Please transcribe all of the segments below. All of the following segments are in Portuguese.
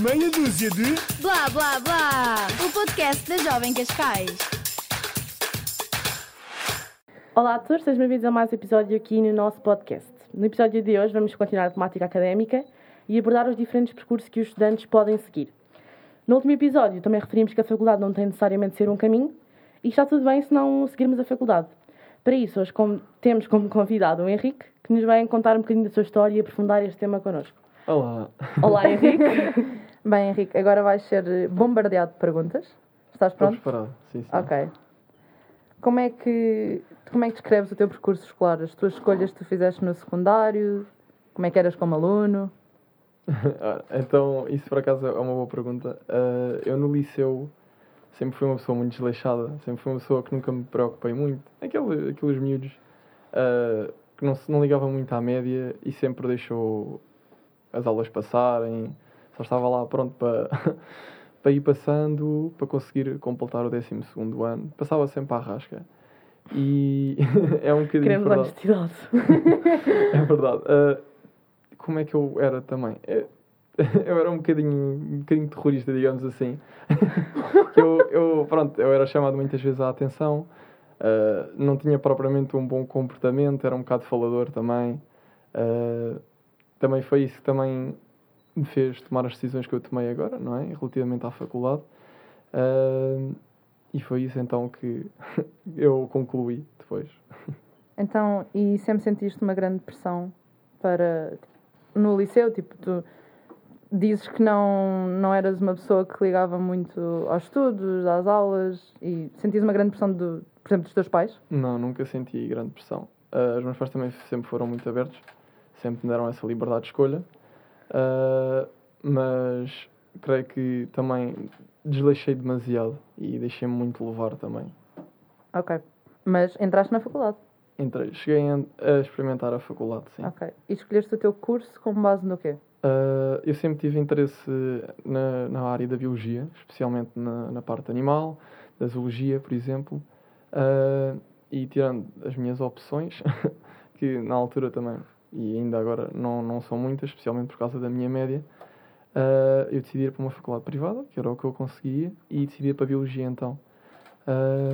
Meia dúzia de. Blá blá blá! O podcast da Jovem Cascais. Olá a todos, sejam bem-vindos a mais um episódio aqui no nosso podcast. No episódio de hoje vamos continuar a temática académica e abordar os diferentes percursos que os estudantes podem seguir. No último episódio também referimos que a faculdade não tem necessariamente de ser um caminho e está tudo bem se não seguirmos a faculdade. Para isso, hoje temos como convidado o Henrique, que nos vai contar um bocadinho da sua história e aprofundar este tema connosco. Olá. Olá Henrique! Bem, Henrique, agora vais ser bombardeado de perguntas. Estás Estou pronto? preparado. Sim, sim. Ok. Como é que como é que descreves o teu percurso escolar? As tuas escolhas que tu fizeste no secundário? Como é que eras como aluno? Ora, então, isso por acaso é uma boa pergunta. Ah, eu no liceu sempre fui uma pessoa muito desleixada, sempre fui uma pessoa que nunca me preocupei muito. Aquele, aqueles miúdos ah, que não, não ligavam muito à média e sempre deixou as aulas passarem, só estava lá pronto para, para ir passando, para conseguir completar o 12 ano. Passava sempre à rasca. E é um bocadinho Queremos verdade. honestidade. É verdade. Ah, como é que eu era também? Eu, eu era um bocadinho, um bocadinho terrorista, digamos assim. eu, eu, pronto, eu era chamado muitas vezes à atenção, ah, não tinha propriamente um bom comportamento, era um bocado falador também. Ah, também foi isso que também me fez tomar as decisões que eu tomei agora, não é? Relativamente à faculdade. Ah, e foi isso então que eu concluí depois. Então, e sempre sentiste uma grande pressão para no liceu, tipo, tu dizes que não não eras uma pessoa que ligava muito aos estudos, às aulas e sentias uma grande pressão do, por exemplo, dos teus pais? Não, nunca senti grande pressão. Ah, os meus pais também sempre foram muito abertos, sempre me deram essa liberdade de escolha, Ah, mas creio que também desleixei demasiado e deixei-me muito levar também. Ok. Mas entraste na faculdade. Entrei, cheguei a, experimentar a faculdade, sim. Ok. E escolheste o teu curso com base no quê? Ah, eu sempre tive interesse na, na área da biologia, especialmente na, na parte animal, da zoologia, por exemplo. Ah, e tirando as minhas opções, que na altura também, e ainda agora não, não são muitas, especialmente por causa da minha média, ah, eu decidi ir para uma faculdade privada, que era o que eu conseguia, e decidi ir para a biologia então. Ah,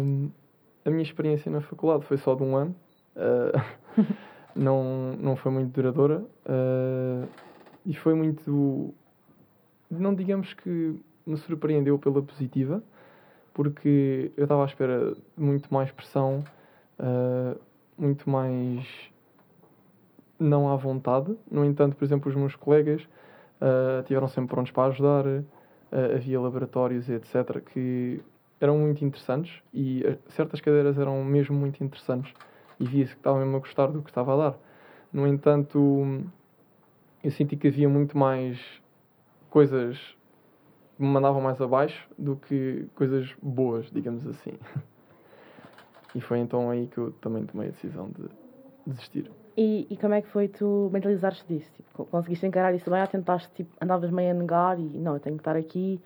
a minha experiência na faculdade foi só de um ano, ah, não, não foi muito duradoura. e foi muito. Não digamos que me surpreendeu pela positiva, porque eu estava à espera de muito mais pressão, muito mais não à vontade. No entanto, por exemplo, os meus colegas ah, tiveram sempre prontos para ajudar, ah, havia laboratórios e etc. que eram muito interessantes e ah, certas cadeiras eram mesmo muito interessantes e via-se que estava mesmo a gostar do que estava a dar. No entanto, eu senti que havia muito mais coisas que me mandavam mais abaixo do que coisas boas, digamos assim. E foi então aí que eu também tomei a decisão de desistir. E, e como é que foi tu mentalizares disso? Tipo, co- conseguiste encarar isso bem ou tentaste, tipo, andavas meio a negar e não, eu tenho que estar aqui.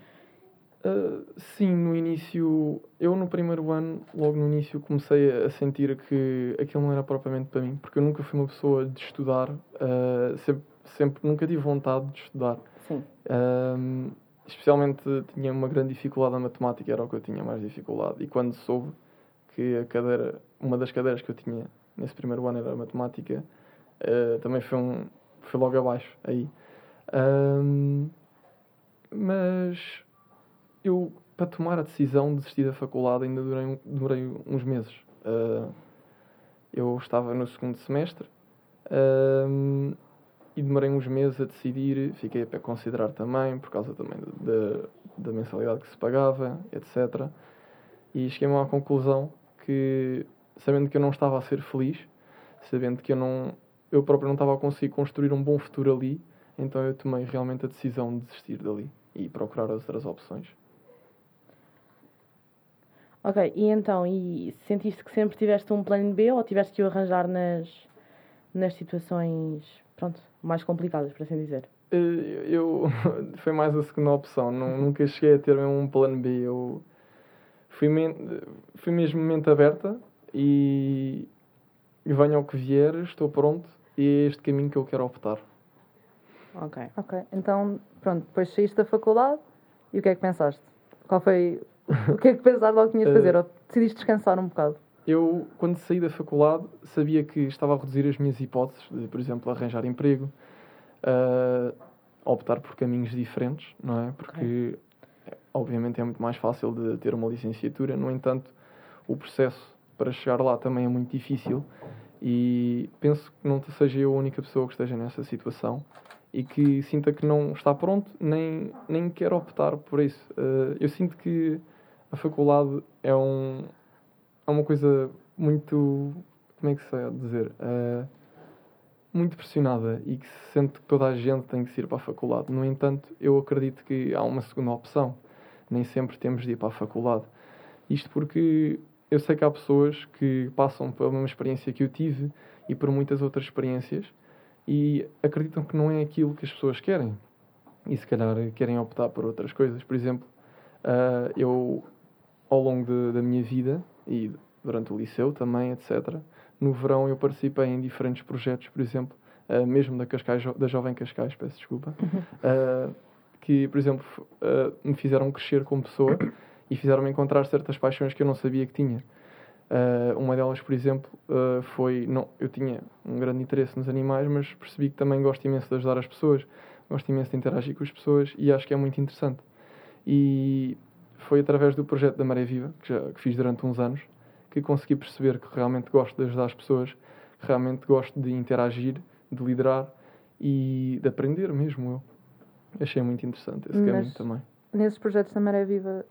Uh, sim, no início, eu no primeiro ano, logo no início, comecei a sentir que aquilo não era propriamente para mim, porque eu nunca fui uma pessoa de estudar, uh, sempre, sempre nunca tive vontade de estudar. Sim. Um, especialmente tinha uma grande dificuldade na matemática, era o que eu tinha mais dificuldade. E quando soube que a cadeira, uma das cadeiras que eu tinha nesse primeiro ano era a matemática, uh, também foi, um, foi logo abaixo aí. Um, mas eu, para tomar a decisão de desistir da faculdade, ainda durei, durei uns meses. Uh, eu estava no segundo semestre um, e demorei uns meses a decidir. Fiquei para considerar também, por causa também da, da mensalidade que se pagava, etc. E cheguei-me à conclusão que, sabendo que eu não estava a ser feliz, sabendo que eu não eu próprio não estava a conseguir construir um bom futuro ali, então eu tomei realmente a decisão de desistir dali e procurar as outras opções. Ok, e então, e sentiste que sempre tiveste um plano B ou tiveste que o arranjar nas, nas situações, pronto, mais complicadas, por assim dizer? Eh, Eu foi mais a segunda opção, não, nunca cheguei a ter um plano B. Eu fui, men- fui mesmo mente aberta e, e venha o que vier, estou pronto e é este caminho que eu quero optar. Ok. Ok, então, pronto, depois saíste da faculdade e o que é que pensaste? Qual foi. O que é que pensaste logo que tinhas de fazer? Ou decidiste descansar um bocado? Eu, quando saí da faculdade, sabia que estava a reduzir as minhas hipóteses de, por exemplo, arranjar emprego, uh, optar por caminhos diferentes, não é? Porque, obviamente, é muito mais fácil de ter uma licenciatura, no entanto, o processo para chegar lá também é muito difícil e penso que não seja eu a única pessoa que esteja nessa situação e que sinta que não está pronto, nem, nem quer optar por isso. Uh, eu sinto que a faculdade é, um, é uma coisa muito. Como é que se vai dizer? Uh, muito pressionada e que se sente que toda a gente tem que ir para a faculdade. No entanto, eu acredito que há uma segunda opção. Nem sempre temos de ir para a faculdade. Isto porque eu sei que há pessoas que passam pela mesma experiência que eu tive e por muitas outras experiências e acreditam que não é aquilo que as pessoas querem. E se calhar querem optar por outras coisas. Por exemplo, uh, eu, ao longo de, da minha vida e durante o liceu também, etc., no verão eu participei em diferentes projetos, por exemplo, uh, mesmo da, Cascais, da Jovem Cascais, peço desculpa, uh, que, por exemplo, me fizeram crescer como pessoa e fizeram-me encontrar certas paixões que eu não sabia que tinha. Uh, uma delas, por exemplo, uh, foi. Não, eu tinha um grande interesse nos animais, mas percebi que também gosto imenso de ajudar as pessoas, gosto imenso de interagir com as pessoas e acho que é muito interessante. E foi através do projeto da Maré Viva, que, já, que fiz durante uns anos, que consegui perceber que realmente gosto de ajudar as pessoas, que realmente gosto de interagir, de liderar e de aprender mesmo eu. Achei muito interessante esse Mas caminho também. Nesses projetos da Maré Viva,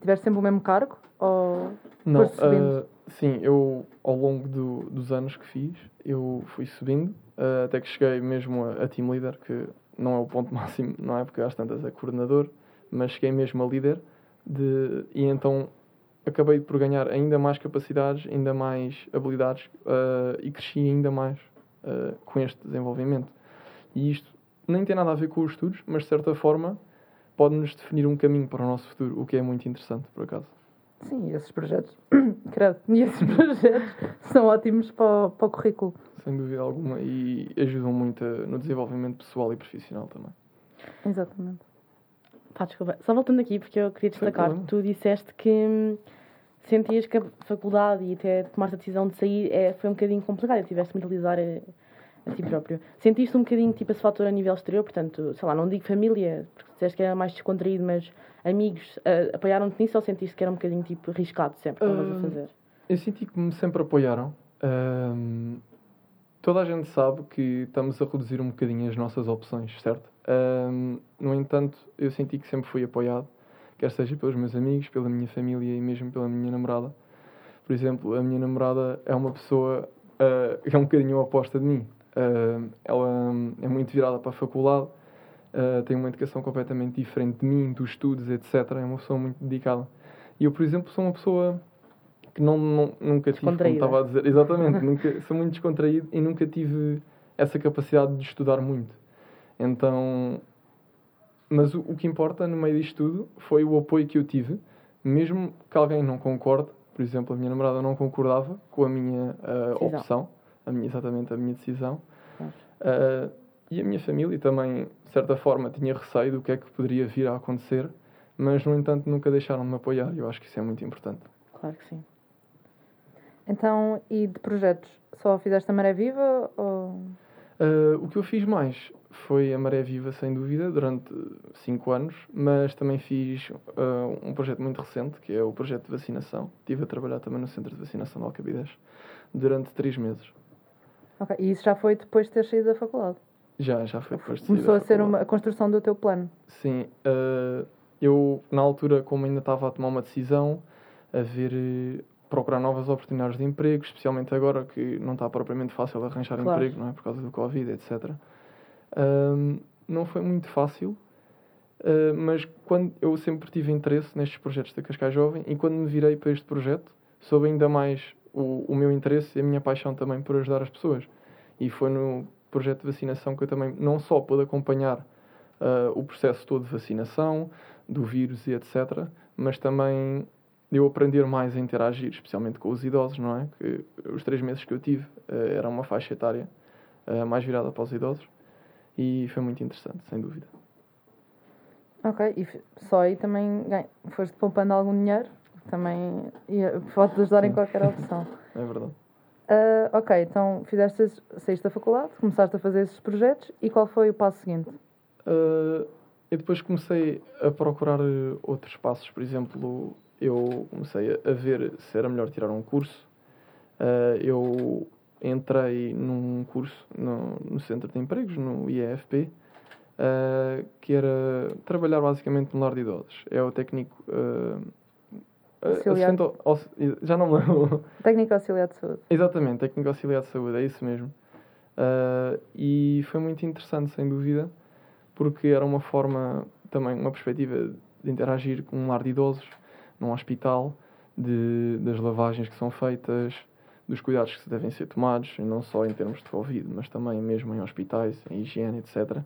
tiveste sempre o mesmo cargo? Ou Não, uh, sim, eu ao longo do, dos anos que fiz, eu fui subindo, uh, até que cheguei mesmo a, a team leader, que não é o ponto máximo, não é porque às tantas é coordenador, mas cheguei mesmo a líder, de, e então acabei por ganhar ainda mais capacidades, ainda mais habilidades uh, e cresci ainda mais com este desenvolvimento. E isto nem tem nada a ver com os estudos, mas de certa forma pode-nos definir um caminho para o nosso futuro, o que é muito interessante, por acaso. Sim, esses projetos, credo, e esses projetos são ótimos para, para o currículo. Sem dúvida alguma, e ajudam muito no desenvolvimento pessoal e profissional também. Exatamente. Pá, desculpa. Só voltando aqui, porque eu queria destacar que tu disseste que hum, sentias que a faculdade e até tomaste a decisão de sair é, foi um bocadinho complicado tiveste de mentalizar a, a ti próprio. Sentiste um bocadinho tipo esse fator a nível exterior, portanto, sei lá, não digo família, porque disseste que era mais descontraído, mas amigos ah, apoiaram-te nisso ou sentiste que era um bocadinho tipo arriscado sempre o que estavas a Hum, fazer? Eu senti que me sempre apoiaram. Ahm, toda a gente sabe que estamos a reduzir um bocadinho as nossas opções, certo? Ahm, no entanto, eu senti que sempre fui apoiado, quer seja pelos meus amigos, pela minha família e mesmo pela minha namorada. Por exemplo, a minha namorada é uma pessoa que é um bocadinho oposta de mim. Ah, ela é muito virada para a faculdade, ah, tem uma educação completamente diferente de mim, dos estudos, etc. É uma pessoa muito dedicada. E eu, por exemplo, sou uma pessoa que não, não- nunca tive, como estava a dizer, exatamente, nunca, sou muito descontraído e nunca tive essa capacidade de estudar muito. Então, mas o, o que importa no meio disto tudo foi o apoio que eu tive, mesmo que alguém não concorde, por exemplo, a minha namorada não concordava com a minha Decisão. opção, a minha, exatamente a minha decisão. Ah, e a minha família também, de certa forma, tinha receio do que é que poderia vir a acontecer, mas, no entanto, nunca deixaram de me apoiar e eu acho que isso é muito importante. Claro que sim. Então, e de projetos? Só fizeste a Maré Viva ou... Uh, o que eu fiz mais foi a Maré Viva, sem dúvida, durante 5 anos, mas também fiz uh, um projeto muito recente, que é o projeto de vacinação. Estive a trabalhar também no centro de vacinação de Alcabides durante 3 meses. Ok, E isso já foi depois de ter saído da faculdade? Já, já foi depois de sair Começou a ser uma, a construção do teu plano? Sim, uh, eu na altura, como ainda estava a tomar uma decisão, a ver, eh, procurar novas oportunidades de emprego, especialmente agora que não está propriamente fácil arranjar Claro. emprego, não é? Por causa do Covid, etc. Um, não foi muito fácil, uh, mas quando eu sempre tive interesse nestes projetos da Cascais Jovem e quando me virei para este projeto, soube ainda mais o, o meu interesse e a minha paixão também por ajudar as pessoas. E foi no projeto de vacinação que eu também não só pude acompanhar uh, o processo todo de vacinação, do vírus e etc., mas também eu aprender mais a interagir, especialmente com os idosos, não é? Que os três meses que eu tive uh, era uma faixa etária uh, mais virada para os idosos. E foi muito interessante, sem dúvida. Ok, e só aí também ganha- foste poupando algum dinheiro, também pode ajudar em qualquer opção. É verdade. Ah, ok, então fizeste, saíste da faculdade, começaste a fazer esses projetos e qual foi o passo seguinte? Uh, eu depois comecei a procurar uh, outros passos. Por exemplo, eu comecei a, ver se era melhor tirar um curso. Uh, eu entrei num curso no, no Centro de Empregos, no IEFP, uh, que era trabalhar basicamente no lar de idosos. É o técnico. Uh, uh, Auxiliar. assistente já não me lembro. Técnico auxiliar de saúde. Exatamente, técnico auxiliar de saúde, é isso mesmo. Ah, e foi muito interessante, sem dúvida, porque era uma forma, também uma perspectiva de interagir com um lar de idosos, num hospital, de, das lavagens que são feitas, dos cuidados que devem ser tomados, não só em termos de Covid, mas também mesmo em hospitais, em higiene, etc.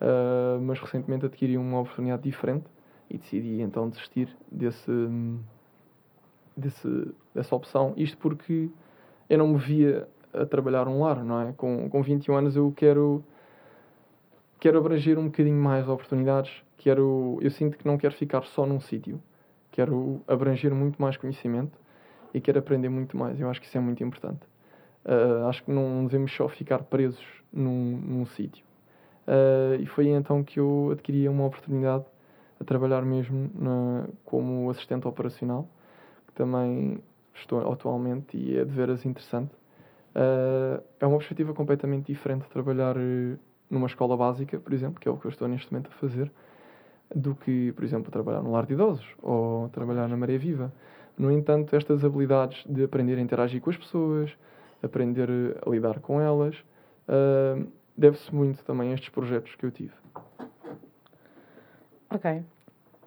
Ah, mas recentemente adquiri uma oportunidade diferente e decidi então desistir desse, desse, dessa opção. Isto porque eu não me via a trabalhar um lar, não é? Com, com 21 anos eu quero quero abranger um bocadinho mais oportunidades, quero eu sinto que não quero ficar só num sítio. Quero abranger muito mais conhecimento e quero aprender muito mais. Eu acho que isso é muito importante. Ah, acho que não devemos só ficar presos num, num sítio. Ah, e foi então que eu adquiri uma oportunidade a trabalhar mesmo na, como assistente operacional, que também estou atualmente e é de veras interessante. Ah, é uma perspectiva completamente diferente trabalhar eh, numa escola básica, por exemplo, que é o que eu estou neste momento a fazer, do que, por exemplo, trabalhar no lar de idosos ou trabalhar na Maré Viva. No entanto, estas habilidades de aprender a interagir com as pessoas, aprender eh, a lidar com elas, ah, deve-se muito também a estes projetos que eu tive. Ok.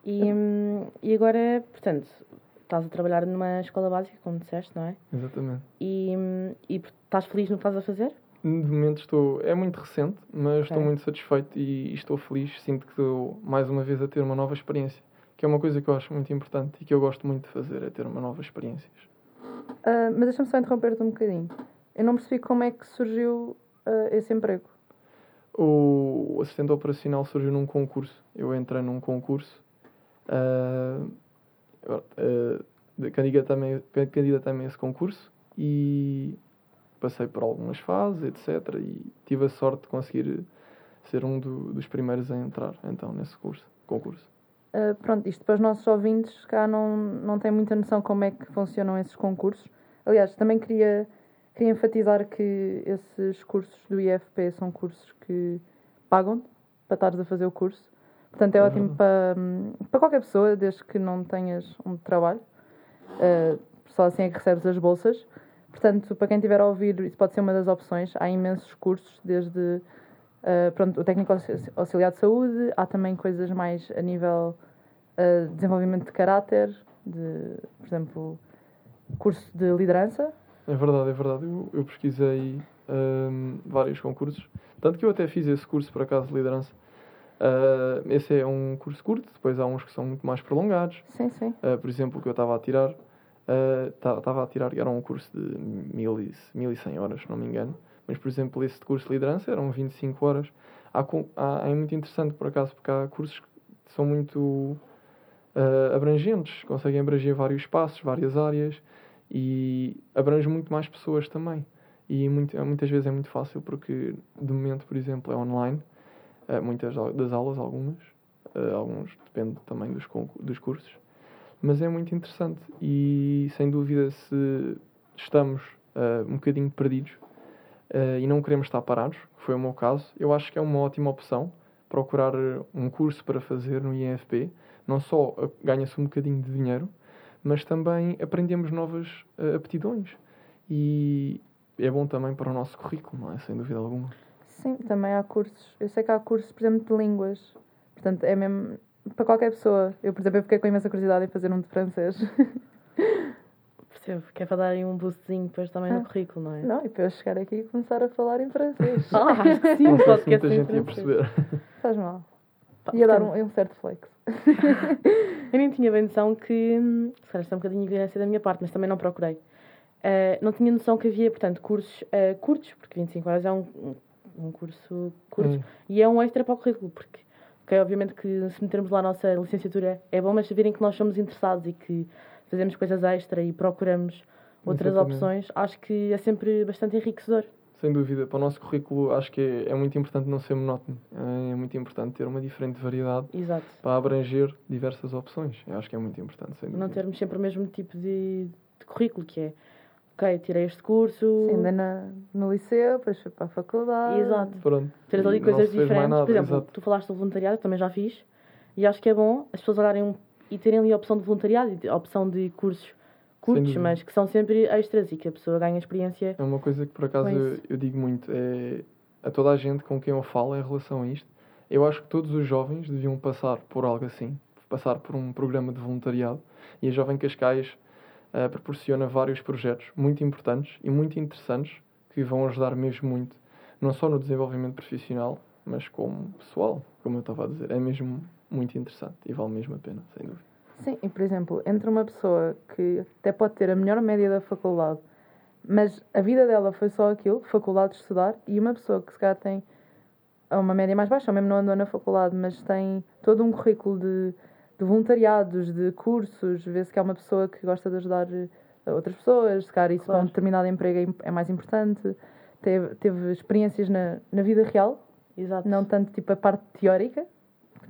E, hum, e agora, portanto, estás a trabalhar numa escola básica, como disseste, não é? Exatamente. E, e estás feliz no que estás a fazer? De momento estou. É muito recente, mas estou Ok. muito satisfeito e estou feliz. Sinto que estou mais uma vez a ter uma nova experiência. Que é uma coisa que eu acho muito importante e que eu gosto muito de fazer, é ter uma nova experiências. Ah, mas deixa-me só interromper-te um bocadinho. Eu não percebi como é que surgiu ah, esse emprego. O assistente operacional surgiu num concurso. Eu entrei num concurso. ah, ah, de- candidatei-me candidatei-me a esse concurso e passei por algumas fases, etc. E tive a sorte de conseguir ser um do- dos primeiros a entrar então nesse curso, concurso. Ah, pronto, isto para os nossos ouvintes cá não, não têm muita noção como é que funcionam esses concursos. Aliás, também queria, queria enfatizar que esses cursos do IFP são cursos que pagam para estares a fazer o curso. Portanto, é Uhum. ótimo para, hum, para qualquer pessoa, desde que não tenhas um trabalho. Ah, só assim é que recebes as bolsas. Portanto, para quem estiver a ouvir, isso pode ser uma das opções. Há imensos cursos, desde ah, pronto, o técnico auxi- auxiliar de saúde, há também coisas mais a nível de desenvolvimento de caráter, de, por exemplo, curso de liderança. É verdade, é verdade. Eu, eu pesquisei hum, vários concursos. Tanto que eu até fiz esse curso, por acaso, de liderança. Ah, esse é um curso curto, depois há uns que são muito mais prolongados. Sim, sim. Ah, por exemplo, o que eu estava a tirar, ah, ta- estava a tirar, era um curso de 1100 horas, se não me engano. Mas, por exemplo, esse de curso de liderança eram 25 horas. Há, há- é muito interessante, por acaso, porque há cursos que são muito abrangentes, conseguem abranger vários espaços, várias áreas e abrange muito mais pessoas também. E muito- muitas vezes é muito fácil porque, de momento, por exemplo, é online, muitas au- das aulas, algumas, ah, alguns depende também dos, dos cursos, mas é muito interessante e, sem dúvida, se estamos ah, um bocadinho perdidos e não queremos estar parados, foi o meu caso, eu acho que é uma ótima opção procurar um curso para fazer no INFP. Não só ganha-se um bocadinho de dinheiro, mas também aprendemos novas aptidões. E é bom também para o nosso currículo, não é? Sem dúvida alguma. Sim, também há cursos. Eu sei que há cursos, por exemplo, de línguas. Portanto, é mesmo para qualquer pessoa. Eu, por exemplo, eu fiquei com imensa curiosidade em fazer um de francês. Percebo, que é para darem um boostzinho depois também Ah. no currículo, não é? Não, e para eu chegar aqui e começar a falar em francês. Ah, acho que sim, Não se podcast muita gente ia perceber. Faz mal. Pá, Ia dar portanto, um, um certo flex. Eu nem tinha bem noção que. Se calhar isto é um bocadinho de ignorância da minha parte, mas também não procurei. Ah, não tinha noção que havia, portanto, cursos ah, curtos, porque 25 horas é um, um- curso curto. Hum. E é um extra para o currículo, porque, ok, obviamente que se metermos lá a nossa licenciatura é bom, mas saberem que nós somos interessados e que fazemos coisas extra e procuramos outras Exatamente. opções, acho que é sempre bastante enriquecedor. Sem dúvida, para o nosso currículo acho que é, é muito importante não ser monótono. É muito importante ter uma diferente variedade Exato. para abranger diversas opções. Eu acho que é muito importante, sem dúvida. Não termos sempre o mesmo tipo de, de currículo, que é, ok, tirei este curso. Sim, andei na, no liceu, depois fui para a faculdade. Exato. Pronto. Teres ali coisas diferentes. nada, Por exemplo, exato. tu falaste do voluntariado, eu também já fiz. E acho que é bom as pessoas olharem um- e terem ali a opção de voluntariado e a opção de cursos curtos, mas que são sempre extras e que a pessoa ganha experiência. É uma coisa que por acaso eu, eu digo muito, é a toda a gente com quem eu falo em relação a isto. Eu acho que todos os jovens deviam passar por algo assim, passar por um programa de voluntariado. E a Jovem Cascais eh, proporciona vários projetos muito importantes e muito interessantes que vão ajudar mesmo muito, não só no desenvolvimento profissional, mas como pessoal, como eu estava a dizer. É mesmo muito interessante e vale mesmo a pena, sem dúvida. Sim, e por exemplo, entre uma pessoa que até pode ter a melhor média da faculdade, mas a vida dela foi só aquilo, faculdade de estudar, e uma pessoa que se calhar tem uma média mais baixa, ou mesmo não andou na faculdade, mas tem todo um currículo de, de voluntariados, de cursos, vê-se que é uma pessoa que gosta de ajudar eh, outras pessoas, se calhar isso para um Claro. determinado emprego é é mais importante, teve, teve experiências na, na vida real, Exato. não tanto tipo a parte teórica,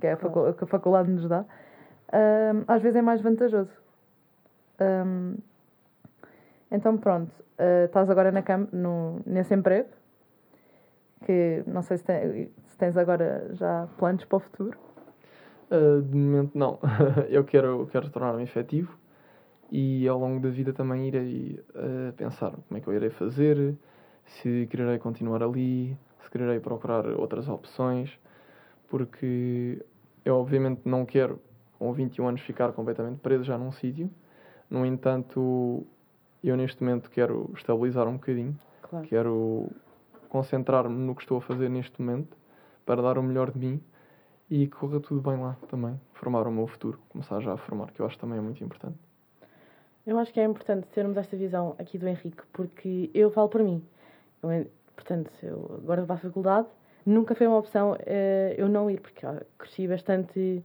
que é a, facu- que a faculdade nos dá, ahm, às vezes é mais vantajoso. Ahm, então pronto, ah, estás agora na cam no, nesse emprego, que não sei se, tem- se tens agora já planos para o futuro. Uh, de momento não. eu quero, quero tornar-me efetivo e ao longo da vida também irei uh, pensar como é que eu irei fazer, se quererei continuar ali, se quererei procurar outras opções, porque eu obviamente não quero com 21 anos ficar completamente preso já num sítio. No entanto, eu neste momento quero estabilizar um bocadinho Claro. Quero concentrar-me no que estou a fazer neste momento para dar o melhor de mim e que corra tudo bem lá também. Formar o meu futuro, começar já a formar, que eu acho também é muito importante. Eu acho que é importante termos esta visão aqui do Henrique, porque eu falo por mim. Eu, portanto, eu agora vou para a faculdade, nunca foi uma opção eh, eu não ir, porque cresci bastante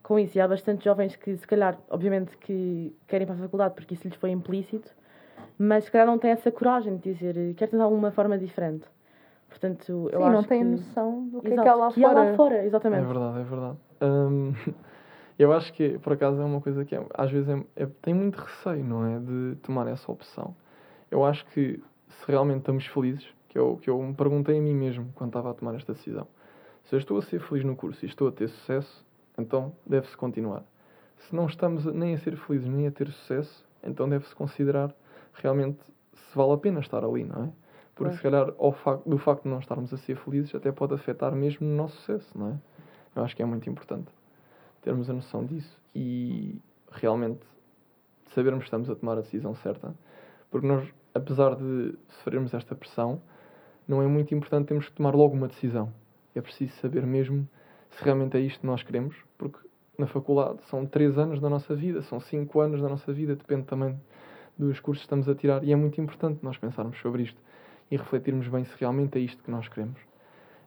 com isso. E há bastante jovens que, se calhar, obviamente, que querem ir para a faculdade porque isso lhes foi implícito, mas se calhar não têm essa coragem de dizer eh, quero tentar alguma forma diferente. Portanto, eu Sim, acho não têm que... noção do que Exato, é que há lá que há fora. lá fora, É exatamente. verdade, é verdade. Hum, eu acho que, por acaso, é uma coisa que é- às vezes é, é- tem muito receio, não é? De tomar essa opção. Eu acho que se realmente estamos felizes, que eu, que eu me perguntei a mim mesmo quando estava a tomar esta decisão, se eu estou a ser feliz no curso e estou a ter sucesso, então deve-se continuar. Se não estamos nem a ser felizes nem a ter sucesso, então deve-se considerar realmente se vale a pena estar ali, não é? Porque Claro. se calhar ao facto, do facto de não estarmos a ser felizes até pode afetar mesmo o nosso sucesso, não é? Eu acho que é muito importante termos a noção disso e realmente sabermos que estamos a tomar a decisão certa. Porque nós, apesar de sofrermos esta pressão, não é muito importante termos que tomar logo uma decisão. É preciso saber mesmo se realmente é isto que nós queremos, porque na faculdade são três anos da nossa vida, são cinco anos da nossa vida, depende também dos cursos que estamos a tirar, e é muito importante nós pensarmos sobre isto e refletirmos bem se realmente é isto que nós queremos.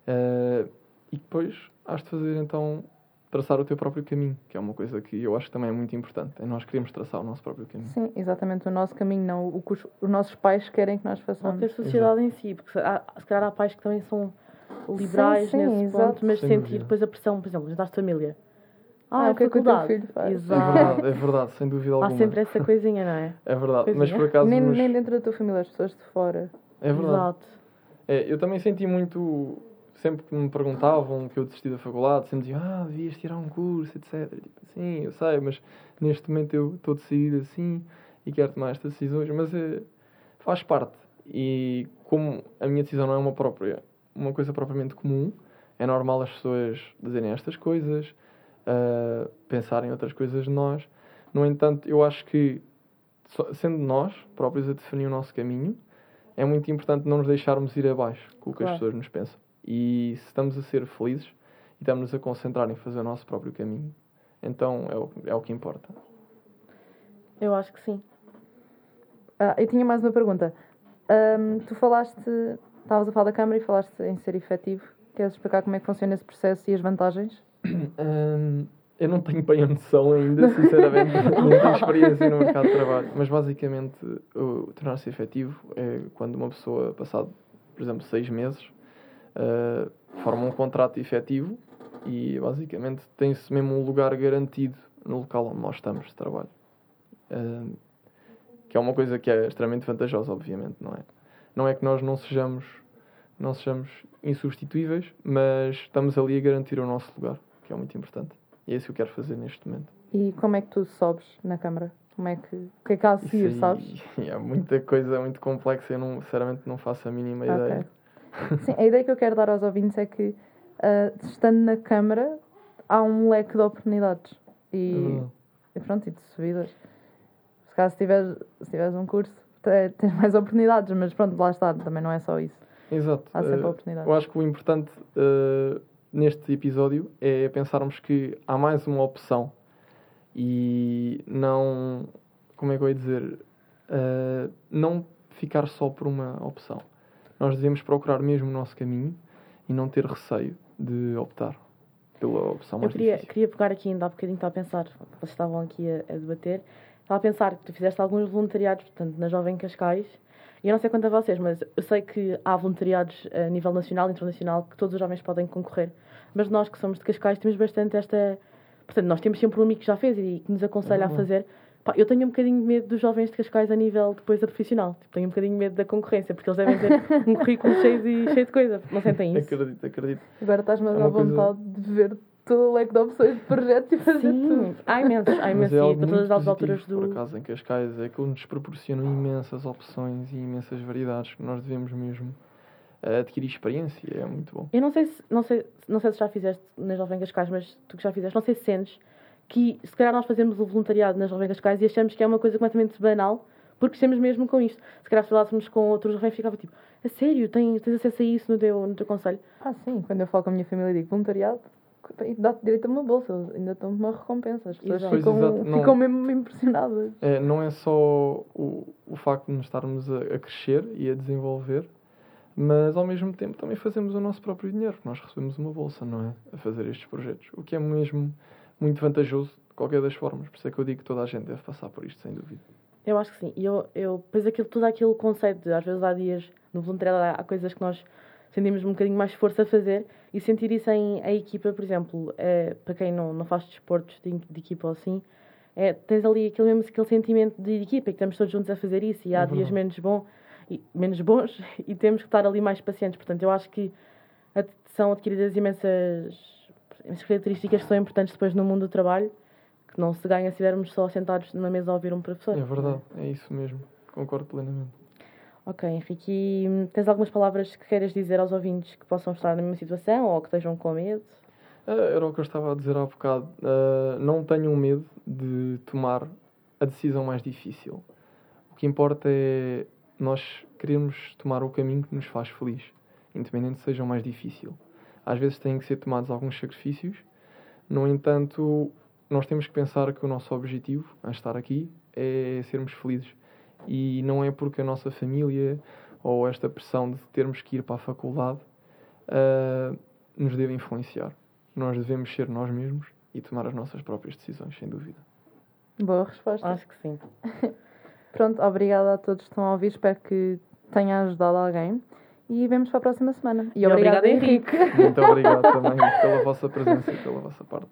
Eh, e depois has de fazer então traçar o teu próprio caminho, que é uma coisa que eu acho que também é muito importante, é nós queremos traçar o nosso próprio caminho. Sim, exatamente o nosso caminho, não o que os, os nossos pais querem que nós Não façamos. ter a sociedade em si, porque se, há, se calhar há pais que também são liberais sim, nesse exato. ponto, mas Sem sentir dúvida. depois a pressão, por exemplo, juntar-se família. Ah, é o que é que o teu filho faz? É Exato. verdade, é verdade, sem dúvida Há alguma. sempre essa coisinha, não é? É verdade, Pois mas é. por acaso. nem, nos- nem dentro da tua família, as pessoas de fora. É verdade. Exato. É, eu também senti muito. Sempre que me perguntavam que eu desisti da faculdade, sempre diziam: Ah, devias tirar um curso, etc. Tipo, sim, eu sei, mas neste momento eu estou decidido assim e quero tomar estas decisões, mas é, faz parte. E como a minha decisão não é uma própria, uma coisa propriamente comum, é normal as pessoas dizerem estas coisas, ah, pensarem outras coisas de nós. No entanto, eu acho que, sendo nós próprios a definir o nosso caminho, é muito importante não nos deixarmos ir abaixo com o que Claro. as pessoas nos pensam. E se estamos a ser felizes e estamos a concentrar em fazer o nosso próprio caminho, então é o, é o que importa. Eu acho que sim. Ah, eu tinha mais uma pergunta. Ahm, tu falaste Estavas a falar da Câmara e falaste em ser efetivo. Queres explicar como é que funciona esse processo e as vantagens? Hum, eu não tenho bem a noção ainda, sinceramente, não tenho experiência no mercado de trabalho, mas basicamente tornar-se efetivo é quando uma pessoa, passado, por exemplo, seis meses, uh, forma um contrato efetivo e basicamente tem-se mesmo um lugar garantido no local onde nós estamos de trabalho. Uh, que é uma coisa que é extremamente vantajosa, obviamente, não é? Não é que nós não sejamos, não sejamos insubstituíveis, mas estamos ali a garantir o nosso lugar, que é muito importante. E é isso que eu quero fazer neste momento. E como é que tu sobes na Câmara? Como é que, o que é que há a seguir, Isso sabes? É muita coisa muito complexa, eu não, sinceramente não faço a mínima Ok. ideia. Sim, a ideia que eu quero dar aos ouvintes é que, ah, estando na Câmara, há um leque de oportunidades. E, Uhum. e pronto, e de subidas. Se caso tiveres, se tiveres um curso, te- tens mais oportunidades, mas pronto, lá está, também não é só isso. Exato. Há sempre Eh, oportunidades. eu acho que o importante eh, neste episódio é pensarmos que há mais uma opção e não. Como é que eu ia dizer? Eh, não ficar só por uma opção. Nós devemos procurar mesmo o nosso caminho e não ter receio de optar pela opção Eu mais queria, difícil. queria pegar aqui ainda há bocadinho, estava a pensar, vocês estavam aqui a, a debater, estava a pensar que tu fizeste alguns voluntariados, portanto, na Jovem Cascais, e eu não sei quanto a vocês, mas eu sei que há voluntariados a nível nacional e internacional que todos os jovens podem concorrer, mas nós que somos de Cascais temos bastante esta. Portanto, nós temos sempre um amigo que já fez e que nos aconselha a Uhum. fazer. Pá, eu tenho um bocadinho de medo dos jovens de Cascais a nível depois da profissional. Tipo, tenho um bocadinho de medo da concorrência, porque eles devem ter um currículo cheio de, cheio de coisa. Não sentem isso? Acredito, acredito. Agora estás-me a É dar uma coisa- vontade de ver todo o leque de opções de projetos e fazer Sim, tudo. há imensos, há Mas imensos. é e todas muito as alturas do. por acaso, em Cascais, é que nos proporcionam imensas opções e imensas variedades que nós devemos mesmo eh, adquirir experiência. É muito bom. Eu não sei, se, não, sei, não sei se já fizeste na Jovem Cascais, mas tu que já fizeste, não sei se sentes que se calhar nós fazemos o voluntariado na Jovem Cascais e achamos que é uma coisa completamente banal porque estamos mesmo com isto. Se calhar se falássemos com outros jovens ficava tipo, a sério, tens, tens acesso a isso no teu, no teu conselho? Ah, sim, quando eu falo com a minha família digo voluntariado, e dá-te direito a uma bolsa, ainda estão uma recompensa. As pessoas ficam, exato, não- ficam mesmo impressionadas. É, não é só o, o facto de nos estarmos a, a crescer e a desenvolver, mas ao mesmo tempo também fazemos o nosso próprio dinheiro, porque nós recebemos uma bolsa, não é? A fazer estes projetos. O que é mesmo muito vantajoso de qualquer das formas. Por isso é que eu digo que toda a gente deve passar por isto, sem dúvida. Eu acho que sim. E eu, eu, pois aquilo, todo aquele conceito, de, às vezes há dias no voluntariado há, há coisas que nós sentimos um bocadinho mais força a fazer e sentir isso em a equipa, por exemplo, é, para quem não, não faz desportos de, de equipa ou assim, é, tens ali aquele mesmo aquele sentimento de equipa, que estamos todos juntos a fazer isso e há É dias menos, bom, e, menos bons e temos que estar ali mais pacientes. Portanto, eu acho que são adquiridas imensas, imensas características que são importantes depois no mundo do trabalho, que não se ganha se estivermos só sentados numa mesa a ouvir um professor. É verdade, é isso mesmo. Concordo plenamente. Ok, Henrique, hum, tens algumas palavras que queiras dizer aos ouvintes que possam estar na mesma situação ou que estejam com medo? Ah, Era o que eu estava a dizer há bocado. Ah, não tenham medo de tomar a decisão mais difícil. O que importa é nós queremos tomar o caminho que nos faz feliz, independente seja o mais difícil. Às vezes têm que ser tomados alguns sacrifícios, no entanto, nós temos que pensar que o nosso objetivo a estar aqui é sermos felizes. E não é porque a nossa família ou esta pressão de termos que ir para a faculdade ah, nos deve influenciar. Nós devemos ser nós mesmos e tomar as nossas próprias decisões, sem dúvida. Boa resposta. Acho que sim. Pronto, obrigada a todos que estão a ouvir. Espero que tenha ajudado alguém. E vemos para a próxima semana. E, E obrigada, obrigada, Henrique. Muito obrigado também pela vossa presença e pela vossa parte.